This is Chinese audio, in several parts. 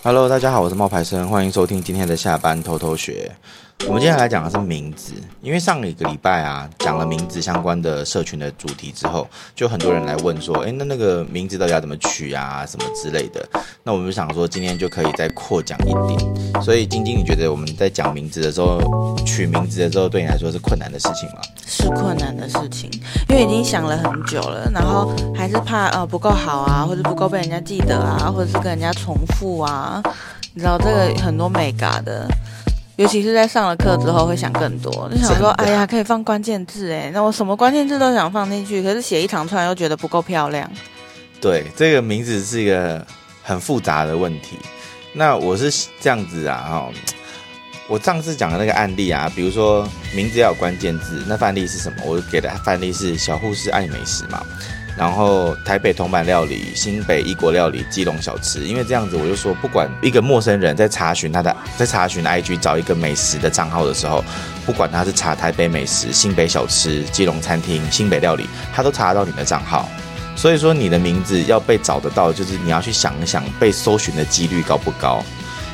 Hello，大家好，我是冒牌生，欢迎收听今天的下班偷偷学。我们接下来讲的是名字，因为上一个礼拜啊讲了名字相关的社群的主题之后，就很多人来问说，诶，那那个名字到底要怎么取啊，什么之类的。那我们就想说，今天就可以再扩讲一点。所以晶晶，你觉得我们在讲名字的时候，取名字的时候，对你来说是困难的事情吗？是困难的事情，因为已经想了很久了，然后还是怕呃不够好啊，或者不够被人家记得啊，或者是跟人家重复啊，你知道这个很多美嘎的。尤其是在上了课之后，会想更多，就想说，哎呀，可以放关键字哎，那我什么关键字都想放进去，可是写一长串又觉得不够漂亮。对，这个名字是一个很复杂的问题。那我是这样子啊，哈，我上次讲的那个案例啊，比如说名字要有关键字，那范例是什么？我给的范例是小护士爱美食嘛。然后台北铜板料理、新北异国料理、基隆小吃，因为这样子，我就说，不管一个陌生人在查询他的，在查询 IG 找一个美食的账号的时候，不管他是查台北美食、新北小吃、基隆餐厅、新北料理，他都查得到你的账号。所以说，你的名字要被找得到，就是你要去想一想，被搜寻的几率高不高？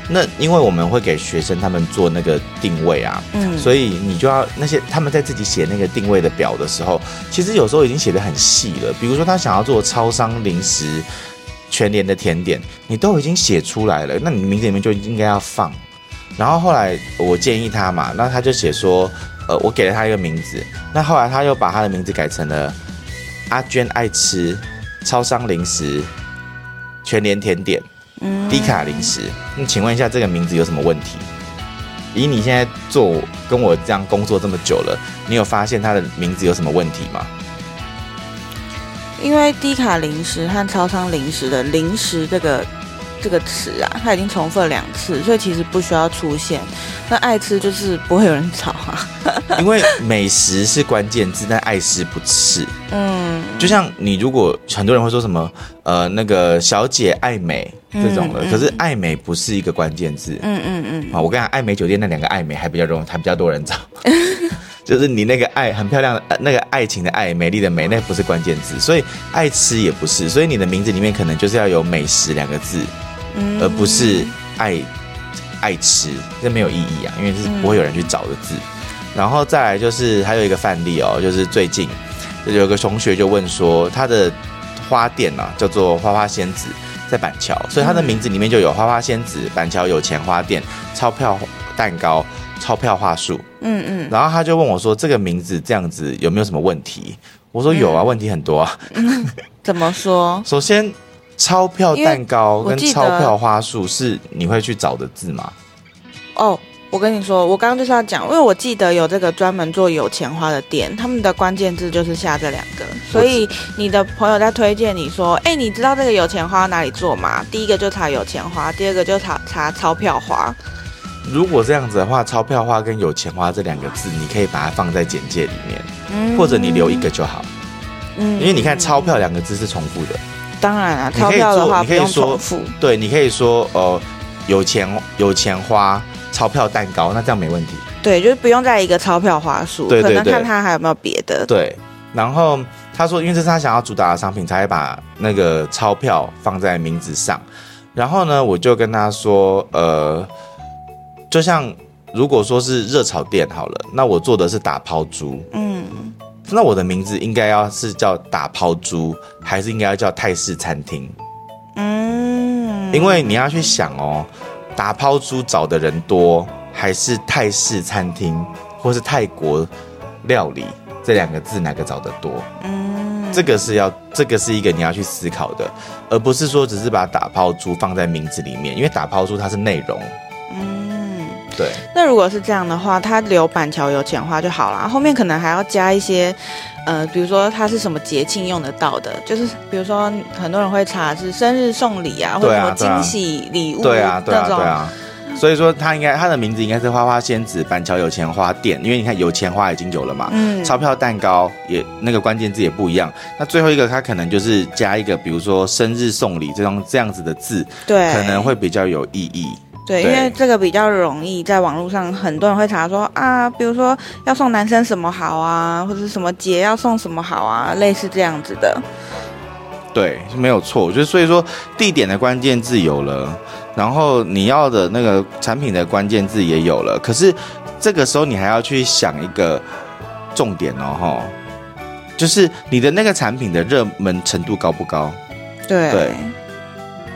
那因为我们会给学生他们做那个定位啊，嗯，所以你就要那些他们在自己写那个定位的表的时候，其实有时候已经写的很细了。比如说他想要做超商零食全联的甜点，你都已经写出来了，那你名字里面就应该要放。然后后来我建议他嘛，那他就写说，呃，我给了他一个名字，那后来他又把他的名字改成了阿娟爱吃超商零食全联甜点。低卡零食，那请问一下，这个名字有什么问题？以你现在做跟我这样工作这么久了，你有发现它的名字有什么问题吗？因为低卡零食和超商零食的零食这个。这个词啊，它已经重复了两次，所以其实不需要出现。那爱吃就是不会有人找啊，因为美食是关键字，但爱吃不是。嗯，就像你如果很多人会说什么呃那个小姐爱美这种的，嗯嗯、可是爱美不是一个关键字。嗯嗯嗯。啊，我跟你讲，爱美酒店那两个爱美还比较容易，还比较多人找。就是你那个爱很漂亮的那个爱情的爱，美丽的美，那不是关键字，所以爱吃也不是。所以你的名字里面可能就是要有美食两个字。而不是爱爱吃，这没有意义啊，因为这是不会有人去找的字。然后再来就是还有一个范例哦，就是最近有个同学就问说，他的花店啊叫做花花仙子，在板桥，所以他的名字里面就有花花仙子、板桥有钱花店、钞票蛋糕、钞票话术。嗯嗯。然后他就问我说，这个名字这样子有没有什么问题？我说有啊，问题很多啊。怎么说？首先。钞票蛋糕跟钞票花束是你会去找的字吗？哦，我跟你说，我刚刚就是要讲，因为我记得有这个专门做有钱花的店，他们的关键字就是下这两个，所以你的朋友在推荐你说，哎，你知道这个有钱花哪里做吗？第一个就查有钱花，第二个就查查钞票花。如果这样子的话，钞票花跟有钱花这两个字，你可以把它放在简介里面，嗯，或者你留一个就好，嗯，因为你看钞票两个字是重复的。当然啊，钞票的话你可以说，对，你可以说，呃，有钱有钱花钞票蛋糕，那这样没问题。对，就是不用在一个钞票花束，对对对，可能看他还有没有别的。对，然后他说，因为这是他想要主打的商品，才会把那个钞票放在名字上。然后呢，我就跟他说，呃，就像如果说是热炒店好了，那我做的是打抛猪，嗯。那我的名字应该要是叫打抛猪，还是应该要叫泰式餐厅？嗯，因为你要去想哦，打抛猪找的人多，还是泰式餐厅或是泰国料理这两个字哪个找的多？嗯，这个是要这个是一个你要去思考的，而不是说只是把打抛猪放在名字里面，因为打抛猪它是内容。对，那如果是这样的话，他留板桥有钱花就好了，后面可能还要加一些，呃，比如说他是什么节庆用得到的，就是比如说很多人会查是生日送礼啊，或者什么惊喜礼物，对啊，对啊，对啊，所以说他应该他的名字应该是花花仙子板桥有钱花店，因为你看有钱花已经有了嘛，嗯，钞票蛋糕也那个关键字也不一样，那最后一个他可能就是加一个比如说生日送礼这种这样子的字，对，可能会比较有意义。对，因为这个比较容易，在网络上很多人会查说啊，比如说要送男生什么好啊，或者什么节要送什么好啊，类似这样子的。对，是没有错。就所以说，地点的关键字有了，然后你要的那个产品的关键字也有了，可是这个时候你还要去想一个重点哦，哈，就是你的那个产品的热门程度高不高？对。对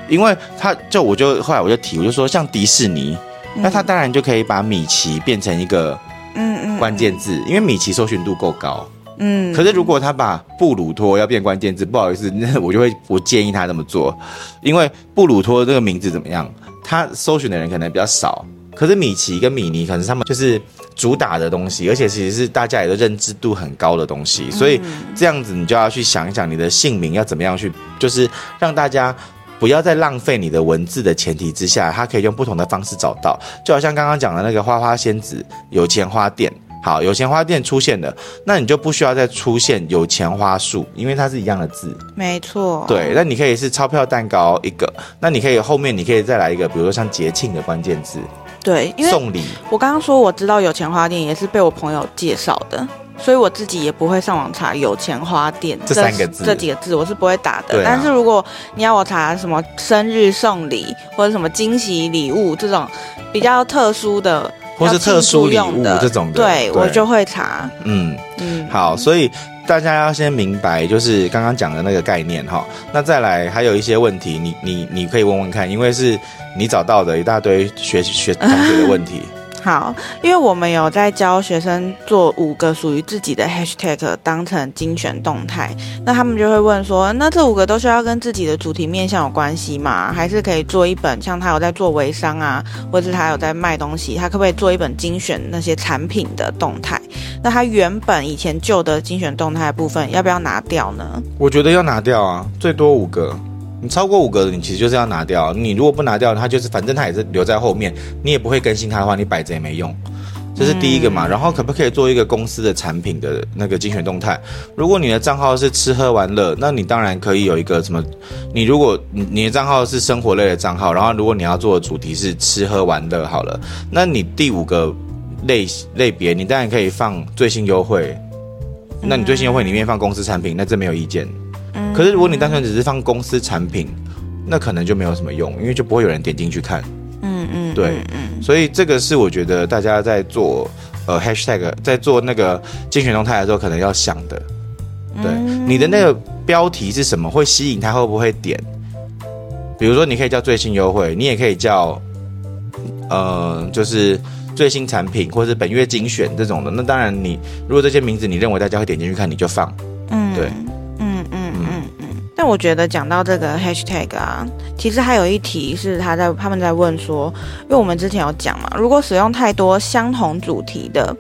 因为他就我就后来我就提，我就说像迪士尼，嗯、那他当然就可以把米奇变成一个嗯嗯关键字，因为米奇搜寻度够高。嗯。可是如果他把布鲁托要变关键字，不好意思，那我就会我建议他这么做，因为布鲁托这个名字怎么样，他搜寻的人可能比较少。可是米奇跟米妮可能是他们就是主打的东西，而且其实是大家也都认知度很高的东西，所以这样子你就要去想一想你的姓名要怎么样去，就是让大家。不要在浪费你的文字的前提之下，它可以用不同的方式找到。就好像刚刚讲的那个花花仙子有钱花店，好，有钱花店出现了，那你就不需要再出现有钱花束，因为它是一样的字。没错。对，那你可以是钞票蛋糕一个，那你可以后面你可以再来一个，比如说像节庆的关键字。对，因为送礼。我刚刚说我知道有钱花店也是被我朋友介绍的。所以我自己也不会上网查“有钱花店”这三个字，这几个字我是不会打的。啊。但是如果你要我查什么生日送礼或者什么惊喜礼物这种比较特殊的，或是特殊礼物这种的，对，对我就会查。嗯嗯，好，所以大家要先明白，就是刚刚讲的那个概念哈。那再来还有一些问题，你你你可以问问看，因为是你找到的一大堆学学同学的问题。好，因为我们有在教学生做五个属于自己的 hashtag 当成精选动态，那他们就会问说，那这五个都需要跟自己的主题面向有关系吗？还是可以做一本像他有在做微商啊，或是他有在卖东西，他可不可以做一本精选那些产品的动态？那他原本以前旧的精选动态的部分要不要拿掉呢？我觉得要拿掉啊，最多五个。你超过五个，你其实就是要拿掉。你如果不拿掉，它就是反正它也是留在后面，你也不会更新它的话，你摆着也没用。这是第一个嘛。然后可不可以做一个公司的产品的那个精选动态？如果你的账号是吃喝玩乐，那你当然可以有一个什么？你如果你的账号是生活类的账号，然后如果你要做的主题是吃喝玩乐，好了，那你第五个类类别，你当然可以放最新优惠。那你最新优惠里面放公司产品，那这没有意见。可是如果你单纯只是放公司产品，那可能就没有什么用，因为就不会有人点进去看。嗯嗯，对，嗯，所以这个是我觉得大家在做呃 hashtag 在做那个精选动态的时候可能要想的。对，你的那个标题是什么，会吸引他会不会点？比如说你可以叫最新优惠，你也可以叫呃就是最新产品或者是本月精选这种的。那当然你如果这些名字你认为大家会点进去看，你就放。嗯，对。但我觉得讲到这个 hashtag 啊，其实还有一题是他在他们在问说，因为我们之前有讲嘛，如果使用太多相同主题的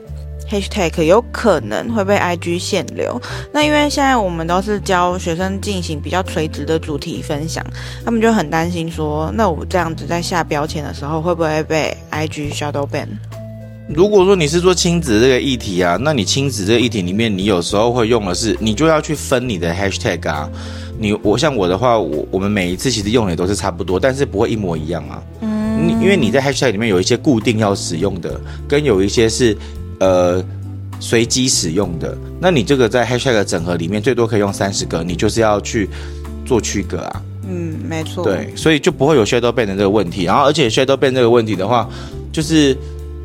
hashtag，有可能会被 IG 限流。那因为现在我们都是教学生进行比较垂直的主题分享，他们就很担心说，那我这样子在下标签的时候会不会被 IG shadow ban？如果说你是做亲子这个议题啊，那你亲子这个议题里面，你有时候会用的是，你就要去分你的 hashtag 啊。你我像我的话，我我们每一次其实用的都是差不多，但是不会一模一样啊。嗯，你因为你在 hashtag 里面有一些固定要使用的，跟有一些是呃随机使用的。那你这个在 hashtag 的整合里面最多可以用三十个，你就是要去做区隔啊。嗯，没错。对，所以就不会有 shadow ban 的这个问题。然后而且 shadow ban 这个问题的话，就是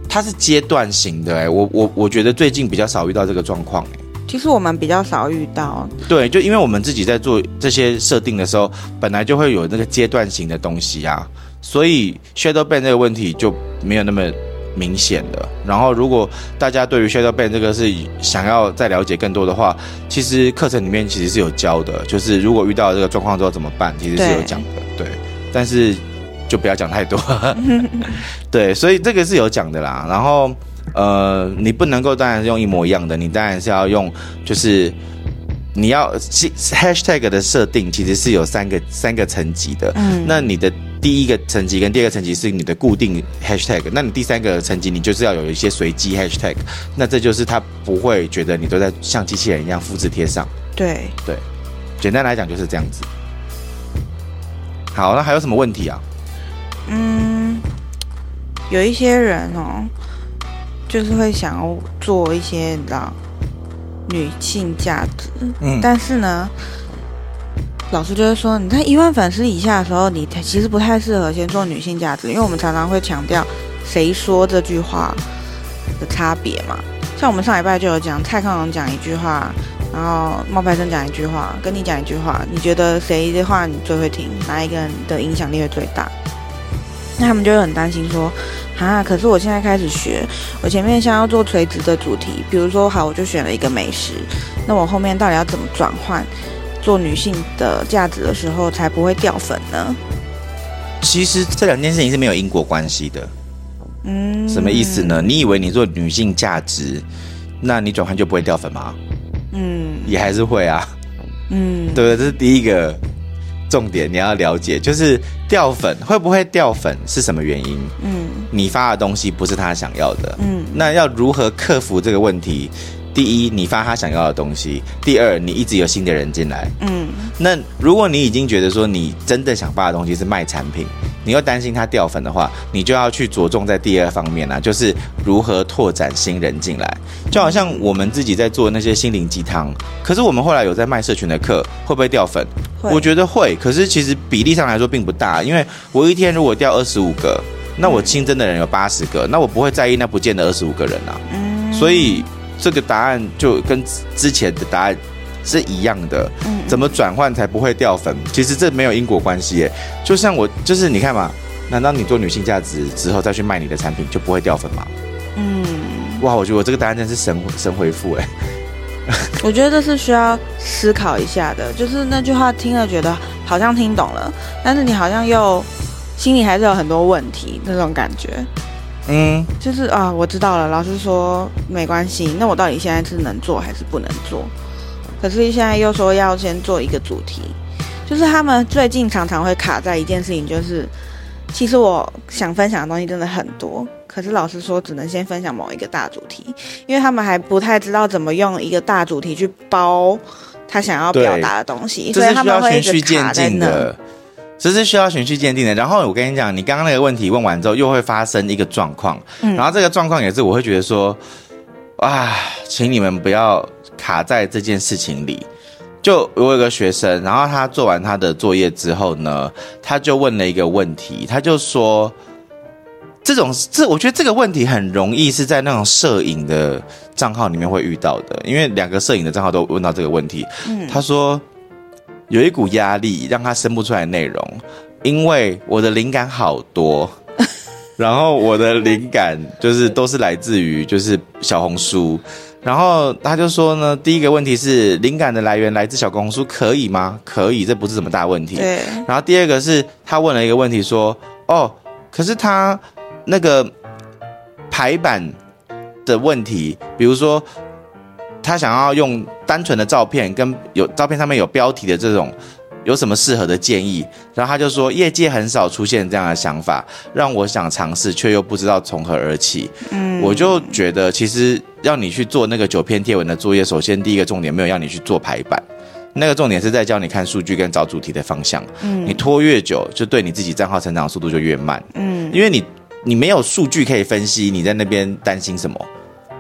它是阶段型的、欸。哎，我我我觉得最近比较少遇到这个状况、欸。其实我们比较少遇到，对，就因为我们自己在做这些设定的时候，本来就会有那个阶段型的东西啊，所以 shadow ban 这个问题就没有那么明显了。然后，如果大家对于 shadow ban 这个是想要再了解更多的话，其实课程里面其实是有教的，就是如果遇到这个状况之后怎么办，其实是有讲的，对。对，但是就不要讲太多，对，所以这个是有讲的啦。然后。呃，你不能够当然是用一模一样的，你当然是要用，就是你要 hashtag 的设定其实是有三个三个层级的。嗯，那你的第一个层级跟第二个层级是你的固定 hashtag，那你第三个层级你就是要有一些随机 hashtag，那这就是他不会觉得你都在像机器人一样复制贴上。对对，简单来讲就是这样子。好，那还有什么问题啊？嗯，有一些人哦。就是会想要做一些你知道女性价值，嗯，但是呢，老师就是说，你在一万粉丝以下的时候，你其实不太适合先做女性价值，因为我们常常会强调谁说这句话的差别嘛。像我们上礼拜就有讲，蔡康永讲一句话，然后冒牌生讲一句话，跟你讲一句话，你觉得谁的话你最会听？哪一个人的影响力会最大？那他们就会很担心说，啊，可是我现在开始学，我前面想要做垂直的主题，比如说好，我就选了一个美食，那我后面到底要怎么转换做女性的价值的时候，才不会掉粉呢？其实这两件事情是没有因果关系的。嗯，什么意思呢？你以为你做女性价值，那你转换就不会掉粉吗？嗯，也还是会啊。嗯，对，这是第一个重点，你要了解，就是掉粉会不会掉粉是什么原因？嗯，你发的东西不是他想要的。嗯，那要如何克服这个问题？第一，你发他想要的东西；第二，你一直有新的人进来。嗯，那如果你已经觉得说你真的想发的东西是卖产品，你又担心它掉粉的话，你就要去着重在第二方面啊，就是如何拓展新人进来。就好像我们自己在做那些心灵鸡汤，可是我们后来有在卖社群的课，会不会掉粉？我觉得会，可是其实比例上来说并不大，因为我一天如果掉二十五个，那我新增的人有八十个，那我不会在意那不见得二十五个人啊。嗯，所以。这个答案就跟之前的答案是一样的，嗯，怎么转换才不会掉粉？其实这没有因果关系耶。就像我，就是你看嘛，难道你做女性价值之后再去卖你的产品就不会掉粉吗？嗯，哇，我觉得我这个答案真是神神回复哎。我觉得这是需要思考一下的，就是那句话听了觉得好像听懂了，但是你好像又心里还是有很多问题那种感觉。嗯，就是啊，我知道了。老师说没关系，那我到底现在是能做还是不能做？可是现在又说要先做一个主题，就是他们最近常常会卡在一件事情，就是其实我想分享的东西真的很多，可是老师说只能先分享某一个大主题，因为他们还不太知道怎么用一个大主题去包他想要表达的东西，所以他们会一直卡在那。这是需要循序渐进的。然后我跟你讲，你刚刚那个问题问完之后，又会发生一个状况。嗯，然后这个状况也是我会觉得说，啊，请你们不要卡在这件事情里。就我有个学生，然后他做完他的作业之后呢，他就问了一个问题，他就说，这种这我觉得这个问题很容易是在那种摄影的账号里面会遇到的，因为两个摄影的账号都问到这个问题。嗯，他说。有一股压力让他生不出来内容，因为我的灵感好多，然后我的灵感就是都是来自于就是小红书，然后他就说呢，第一个问题是灵感的来源来自小红书可以吗？可以，这不是什么大问题。对。然后第二个是他问了一个问题说，哦，可是他那个排版的问题，比如说。他想要用单纯的照片跟有照片上面有标题的这种，有什么适合的建议？然后他就说，业界很少出现这样的想法，让我想尝试，却又不知道从何而起。嗯，我就觉得其实要你去做那个九篇贴文的作业，首先第一个重点没有要你去做排版，那个重点是在教你看数据跟找主题的方向。嗯，你拖越久，就对你自己账号成长速度就越慢。嗯，因为你你没有数据可以分析，你在那边担心什么？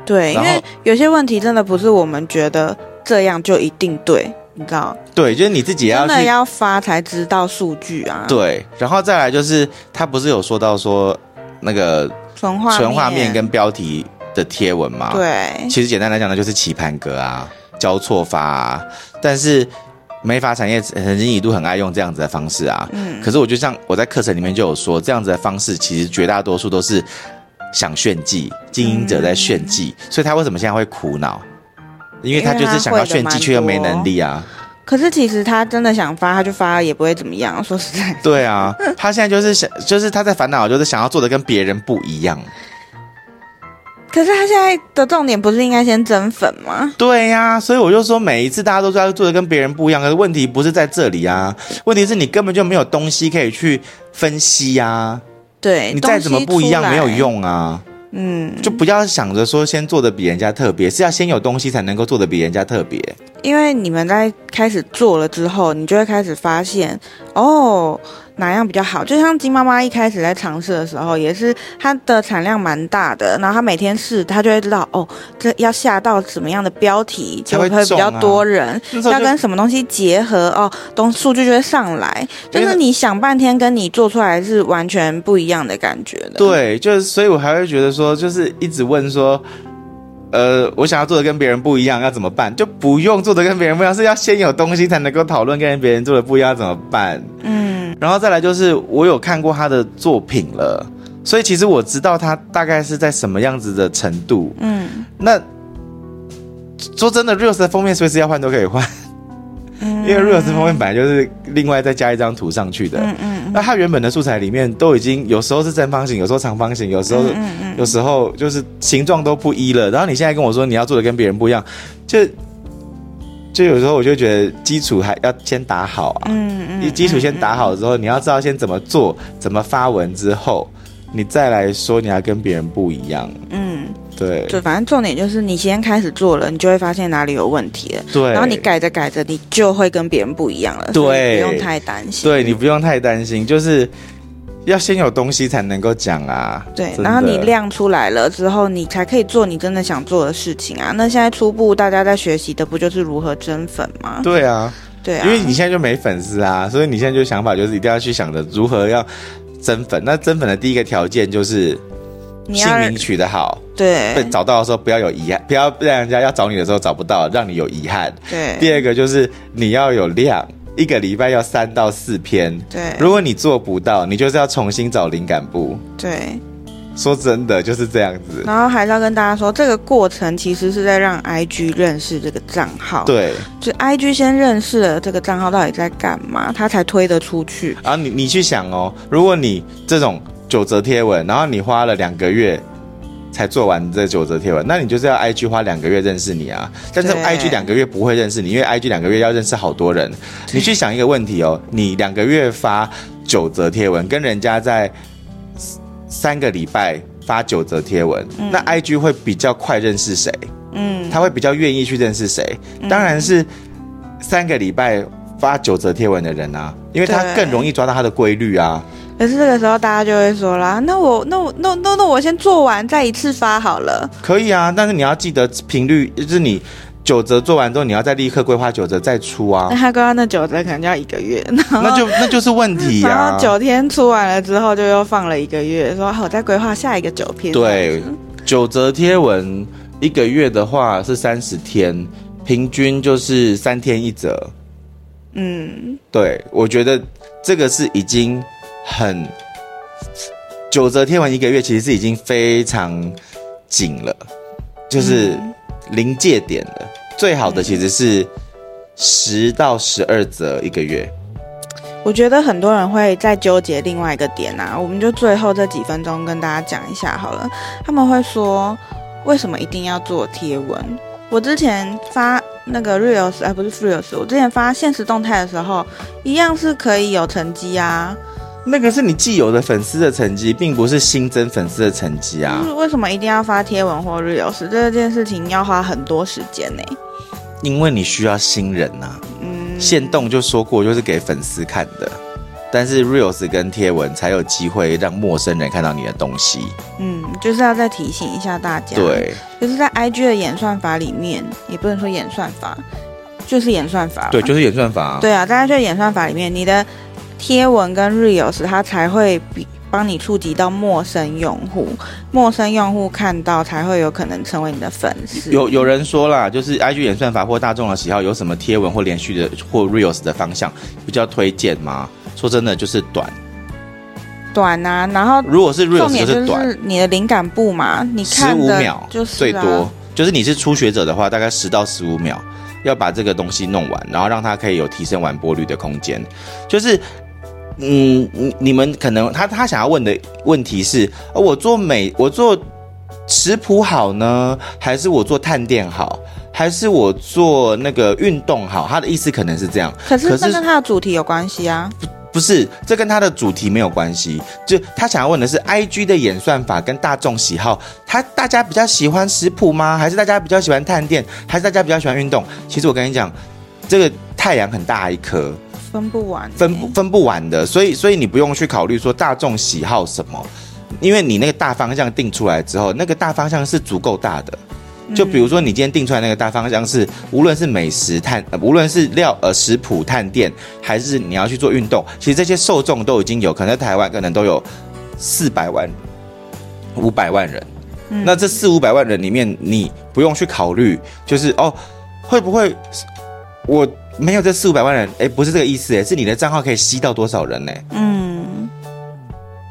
对，因为有些问题真的不是我们觉得这样就一定对，你知道？对，就是你自己要真的要发才知道数据啊。对，然后再来就是他不是有说到说那个纯画纯画面跟标题的贴文吗？对，其实简单来讲呢，就是棋盘格啊，交错发啊。但是美发产业曾经一度很爱用这样子的方式啊。嗯。可是我就像我在课程里面就有说，这样子的方式其实绝大多数都是。想炫技，经营者在炫技，嗯，所以他为什么现在会苦恼？因为他就是想要炫技，却又没能力啊。可是其实他真的想发，他就发也不会怎么样。说实在，对啊，他现在就是想，就是他在烦恼，就是想要做的跟别人不一样。可是他现在的重点不是应该先增粉吗？对呀，啊，所以我就说，每一次大家都知道做的跟别人不一样，可是问题不是在这里啊，问题是你根本就没有东西可以去分析呀，啊。对，你再怎么不一样没有用啊，嗯，就不要想着说先做的比人家特别，是要先有东西才能够做的比人家特别。因为你们在开始做了之后，你就会开始发现，哦，哪样比较好。就像金妈妈一开始在尝试的时候，也是它的产量蛮大的，然后她每天试，她就会知道，哦，这要下到什么样的标题就会比较多人，要跟什么东西结合，哦，东数据就会上来。就是你想半天，跟你做出来是完全不一样的感觉的。对，就是所以我还会觉得说，就是一直问说。呃，我想要做的跟别人不一样，要怎么办？就不用做的跟别人不一样，是要先有东西才能够讨论跟别人做的不一样怎么办？嗯，然后再来就是我有看过他的作品了，所以其实我知道他大概是在什么样子的程度。嗯，那说真的，Reels 的封面随时要换都可以换。因为 Reels 封面本来就是另外再加一张图上去的，嗯嗯，那它原本的素材里面都已经有时候是正方形，有时候长方形，有时候有时候就是形状都不一了。然后你现在跟我说你要做的跟别人不一样，就就有时候我就觉得基础还要先打好啊，嗯嗯，你基础先打好之后，你要知道先怎么做，怎么发文之后，你再来说你要跟别人不一样，嗯。对，就反正重点就是你先开始做了，你就会发现哪里有问题了。对，然后你改着改着，你就会跟别人不一样了。对，不用太担心。对，你不用太担心，就是要先有东西才能够讲啊。对，然后你亮出来了之后，你才可以做你真的想做的事情啊。那现在初步大家在学习的不就是如何增粉吗？对啊，对啊，因为你现在就没粉丝啊，所以你现在就想法就是一定要去想着如何要增粉。那增粉的第一个条件就是。姓名取得好，对，被找到的时候不要有遗憾，不要让人家要找你的时候找不到，让你有遗憾。对，第二个就是你要有量，一个礼拜要三到四篇。对，如果你做不到，你就是要重新找灵感部。对，说真的就是这样子。然后还是要跟大家说，这个过程其实是在让 IG 认识这个账号。对，就 IG 先认识了这个账号到底在干嘛，他才推得出去。啊，你你去想哦，如果你这种。九折贴文，然后你花了两个月才做完这九折贴文，那你就是要 IG 花两个月认识你啊。但是 IG 两个月不会认识你，因为 IG 两个月要认识好多人。你去想一个问题哦，你两个月发九折贴文，跟人家在三个礼拜发九折贴文，嗯，那 IG 会比较快认识谁？嗯，他会比较愿意去认识谁？当然是三个礼拜发九折贴文的人啊，因为他更容易抓到他的规律啊。可是这个时候，大家就会说啦：“那我、那我、那、那、那我先做完，再一次发好了。”可以啊，但是你要记得频率，就是你九折做完之后，你要再立刻规划九折再出啊。那他刚刚那九折可能就要一个月，那就那就是问题呀、啊。然后九天出完了之后，就又放了一个月，说好再规划下一个九篇。对，九折贴文一个月的话是三十天，平均就是三天一折。嗯，对，我觉得这个是已经。很九则贴文一个月，其实是已经非常紧了，就是临界点了。最好的其实是十到十二则一个月。我觉得很多人会在纠结另外一个点啊，我们就最后这几分钟跟大家讲一下好了。他们会说，为什么一定要做贴文？我之前发那个 Reels，哎，不是 Reels，我之前发现实动态的时候，一样是可以有成绩啊。那个是你既有的粉丝的成绩，并不是新增粉丝的成绩啊。为什么一定要发贴文或 reels？这件事情要花很多时间呢？因为你需要新人呐、啊。嗯。限动就说过，就是给粉丝看的，但是 reels 跟贴文才有机会让陌生人看到你的东西。嗯，就是要再提醒一下大家。对。就是在 IG 的演算法里面，也不能说演算法，就是演算法。对，就是演算法、啊。对啊，在 IG 的演算法里面，你的。贴文跟 Reels，它才会比帮你触及到陌生用户，陌生用户看到才会有可能成为你的粉丝。有有人说啦，就是 IG 演算法或大众的喜好，有什么贴文或连续的或 Reels 的方向比较推荐吗？说真的，就是短，短啊。然后如果是 Reels 就是短，是你的灵感部嘛，你看十五秒就是最多，就是你是初学者的话，大概十到十五秒要把这个东西弄完，然后让它可以有提升完播率的空间，就是。嗯，你你们可能他他想要问的问题是，我做美我做食谱好呢，还是我做探店好，还是我做那个运动好？他的意思可能是这样。可是这跟他的主题有关系啊。不是，这跟他的主题没有关系。就他想要问的是，IG 的演算法跟大众喜好，他大家比较喜欢食谱吗？还是大家比较喜欢探店？还是大家比较喜欢运动？其实我跟你讲，这个太阳很大一颗，分不完，分不分不完的。所以，所以你不用去考虑说大众喜好什么，因为你那个大方向定出来之后，那个大方向是足够大的。就比如说，你今天定出来那个大方向是，无论是美食探，无论是料呃食谱探店，还是你要去做运动，其实这些受众都已经有可能在台湾可能都有四百万、五百万人。那这四五百万人里面，你不用去考虑，就是哦，会不会我没有这四五百万人？哎，不是这个意思，哎，是你的账号可以吸到多少人呢？嗯。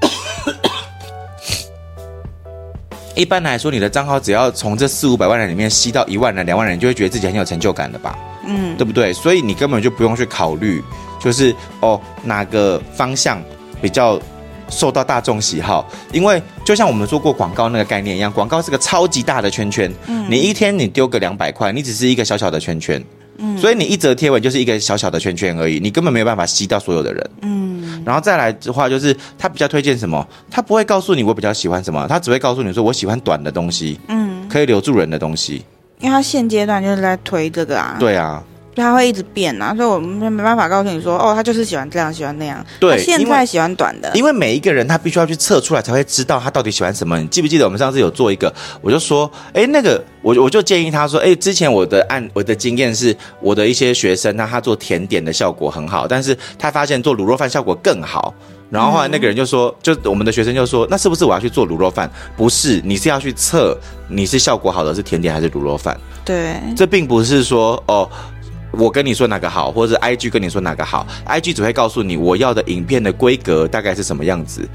一般来说，你的账号只要从这四五百万人里面吸到一万人、两万人，你就会觉得自己很有成就感了吧？嗯，对不对？所以你根本就不用去考虑，就是哦哪个方向比较受到大众喜好，因为就像我们做过广告那个概念一样，广告是个超级大的圈圈。嗯，你一天你丢个两百块，你只是一个小小的圈圈。嗯，所以你一则贴文就是一个小小的圈圈而已，你根本没有办法吸到所有的人。嗯，然后再来的话，就是他比较推荐什么，他不会告诉你我比较喜欢什么，他只会告诉你说我喜欢短的东西，嗯，可以留住人的东西。因为他现阶段就是在推这个啊。对啊。就他会一直变啊，所以我们没办法告诉你说，哦，他就是喜欢这样，喜欢那样。对，他现在喜欢短的，因为每一个人他必须要去测出来，才会知道他到底喜欢什么。你记不记得我们上次有做一个，我就说，哎，那个我我就建议他说，哎，之前我的案我的经验是，我的一些学生，那他做甜点的效果很好，但是他发现做卤肉饭效果更好。然后后来那个人就说，就我们的学生就说，那是不是我要去做卤肉饭？不是，你是要去测你是效果好的是甜点还是卤肉饭？对，这并不是说哦。我跟你说哪个好，或者 IG 跟你说哪个好，IG 只会告诉你我要的影片的规格大概是什么样子，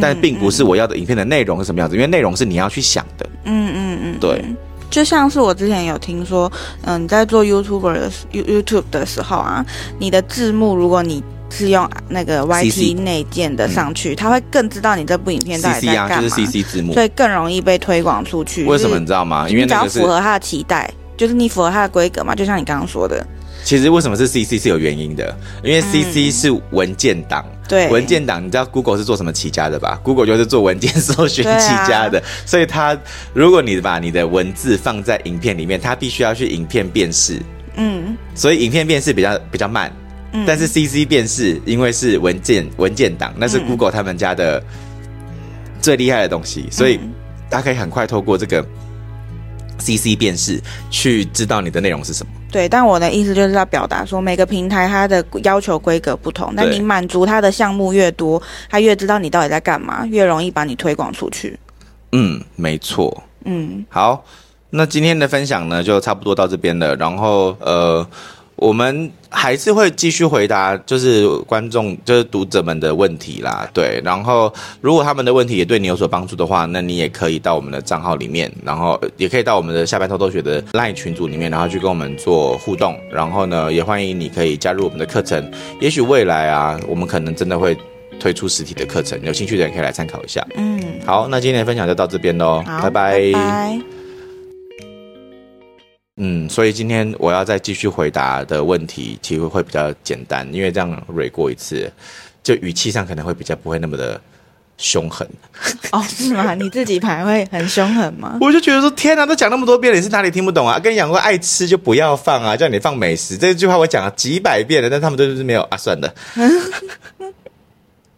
但并不是我要的影片的内容是什么样子，因为内容是你要去想的。嗯嗯嗯，对。就像是我之前有听说，嗯，你在做 YouTuber 的 YouTube 的时候啊，你的字幕如果你是用那个 YT 内建的上去，他会更知道你这部影片到底在干嘛，就是 CC 字幕，所以更容易被推广出去。为什么你知道吗？因为只要符合他的期待，就是你符合它的规格嘛，就像你刚刚说的。其实为什么是 CC 是有原因的，因为 CC 是文件档，嗯、对，文件档，你知道 Google 是做什么起家的吧？Google 就是做文件搜寻起家的，啊、所以它如果你把你的文字放在影片里面，它必须要去影片辨识，嗯，所以影片辨识比较比较慢，嗯，但是 CC 辨识因为是文件文件档，那是 Google 他们家的最厉害的东西，所以大家可以很快透过这个。CC 辨识去知道你的内容是什么？对，但我的意思就是要表达说，每个平台它的要求规格不同，那你满足它的项目越多，它越知道你到底在干嘛，越容易把你推广出去。嗯，没错。嗯，好，那今天的分享呢，就差不多到这边了。然后，呃。我们还是会继续回答，就是观众、就是读者们的问题啦，对。然后，如果他们的问题也对你有所帮助的话，那你也可以到我们的账号里面，然后也可以到我们的下班偷偷学的 LINE 群组里面，然后去跟我们做互动。然后呢，也欢迎你可以加入我们的课程。也许未来啊，我们可能真的会推出实体的课程，有兴趣的人可以来参考一下。嗯，好，那今天的分享就到这边喽，拜拜。拜拜。嗯，所以今天我要再继续回答的问题，其实会比较简单，因为这样蕊过一次，就语气上可能会比较不会那么的凶狠。哦，是吗？你自己排会很凶狠吗？我就觉得说，天哪，都讲那么多遍了，你是哪里听不懂啊？跟你讲过爱吃就不要放啊，叫你放美食这句话我讲了几百遍了，但他们都是没有啊，算了。